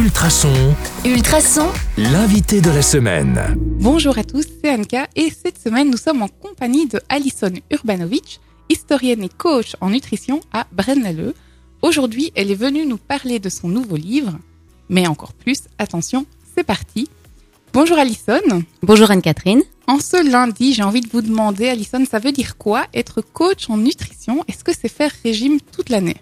Ultrason, Ultrason, l'invité de la semaine. Bonjour à tous, c'est Anka et cette semaine nous sommes en compagnie de Alison Urbanovic, historienne et coach en nutrition à Braine-l'Alleud. Aujourd'hui, elle est venue nous parler de son nouveau livre, mais encore plus, attention, c'est parti. Bonjour Alison. Bonjour Anne-Catherine. En ce lundi, j'ai envie de vous demander, Alison, ça veut dire quoi être coach en nutrition? Est-ce que c'est faire régime toute l'année?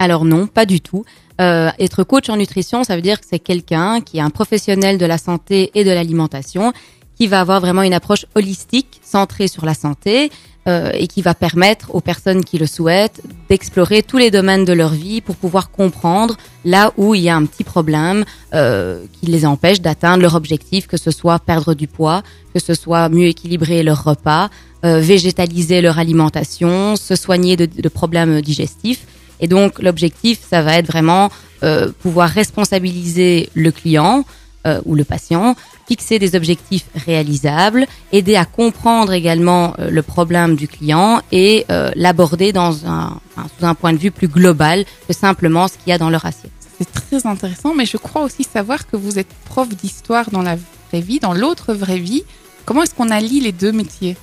Alors non, pas du tout. Euh, être coach en nutrition, ça veut dire que c'est quelqu'un qui est un professionnel de la santé et de l'alimentation, qui va avoir vraiment une approche holistique, centrée sur la santé, euh, et qui va permettre aux personnes qui le souhaitent d'explorer tous les domaines de leur vie pour pouvoir comprendre là où il y a un petit problème euh, qui les empêche d'atteindre leur objectif, que ce soit perdre du poids, que ce soit mieux équilibrer leur repas, euh, végétaliser leur alimentation, se soigner de, de problèmes digestifs. Et donc l'objectif, ça va être vraiment euh, pouvoir responsabiliser le client euh, ou le patient, fixer des objectifs réalisables, aider à comprendre également euh, le problème du client et l'aborder dans un, un- sous un point de vue plus global que simplement ce qu'il y a dans leur assiette. C'est très intéressant, mais je crois aussi savoir que vous êtes prof d'histoire dans la vraie vie, dans l'autre vraie vie. Comment est-ce qu'on allie les deux métiers?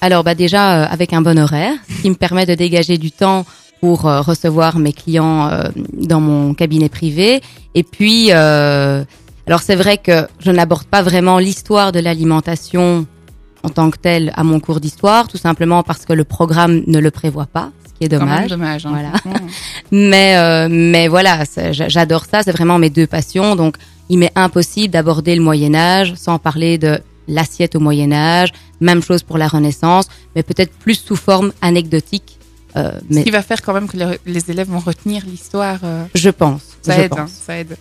Alors bah déjà euh, avec un bon horaire, ce qui me permet de dégager du temps pour euh, recevoir mes clients euh, dans mon cabinet privé. Et puis, euh, alors c'est vrai que je n'aborde pas vraiment l'histoire de l'alimentation en tant que telle à mon cours d'histoire, tout simplement parce que le programme ne le prévoit pas, ce qui est Quand même dommage. dommage. hein, Voilà. Mais euh, mais voilà, j'adore ça, c'est vraiment mes deux passions. Donc, il m'est impossible d'aborder le Moyen Âge sans parler de l'assiette au Moyen Âge. Même chose pour la Renaissance, mais peut-être plus sous forme anecdotique. Euh, Ce qui va faire quand même que les, les élèves vont retenir l'histoire. euh, je pense, ça je aide, pense. hein, ça aide.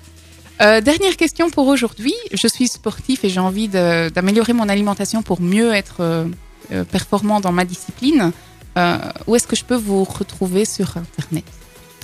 Euh, dernière question pour aujourd'hui. Je suis sportif et j'ai envie d'améliorer mon alimentation pour mieux être performant dans ma discipline. Où est-ce que je peux vous retrouver sur Internet?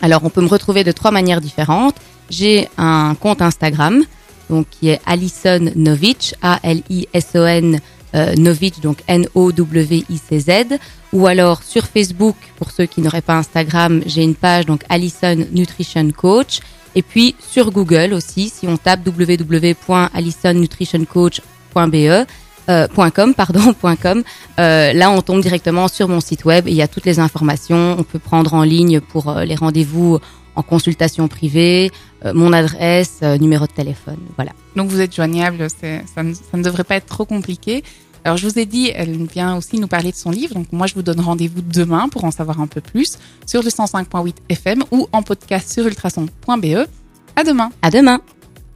Alors, on peut me retrouver de trois manières différentes. J'ai un compte Instagram, donc qui est Alison Novic, A-L-I-S-O-N euh, donc N-O-W-I-C-Z. Ou alors sur Facebook, pour ceux qui n'auraient pas Instagram, j'ai une page, donc Alison Nutrition Coach. Et puis sur Google aussi, si on tape www.alisonnutritioncoach.be, euh, .com, pardon, .com, euh, là, on tombe directement sur mon site web il y a toutes les informations. On peut prendre en ligne pour euh, les rendez-vous en consultation privée, euh, mon adresse, euh, numéro de téléphone. Voilà. Donc vous êtes joignable, c'est- ça ne, ça ne devrait pas être trop compliqué. Alors je vous ai dit, elle vient aussi nous parler de son livre. Donc moi je vous donne rendez-vous demain pour en savoir un peu plus sur le 105.8 FM ou en podcast sur ultrason.be. À demain. À demain.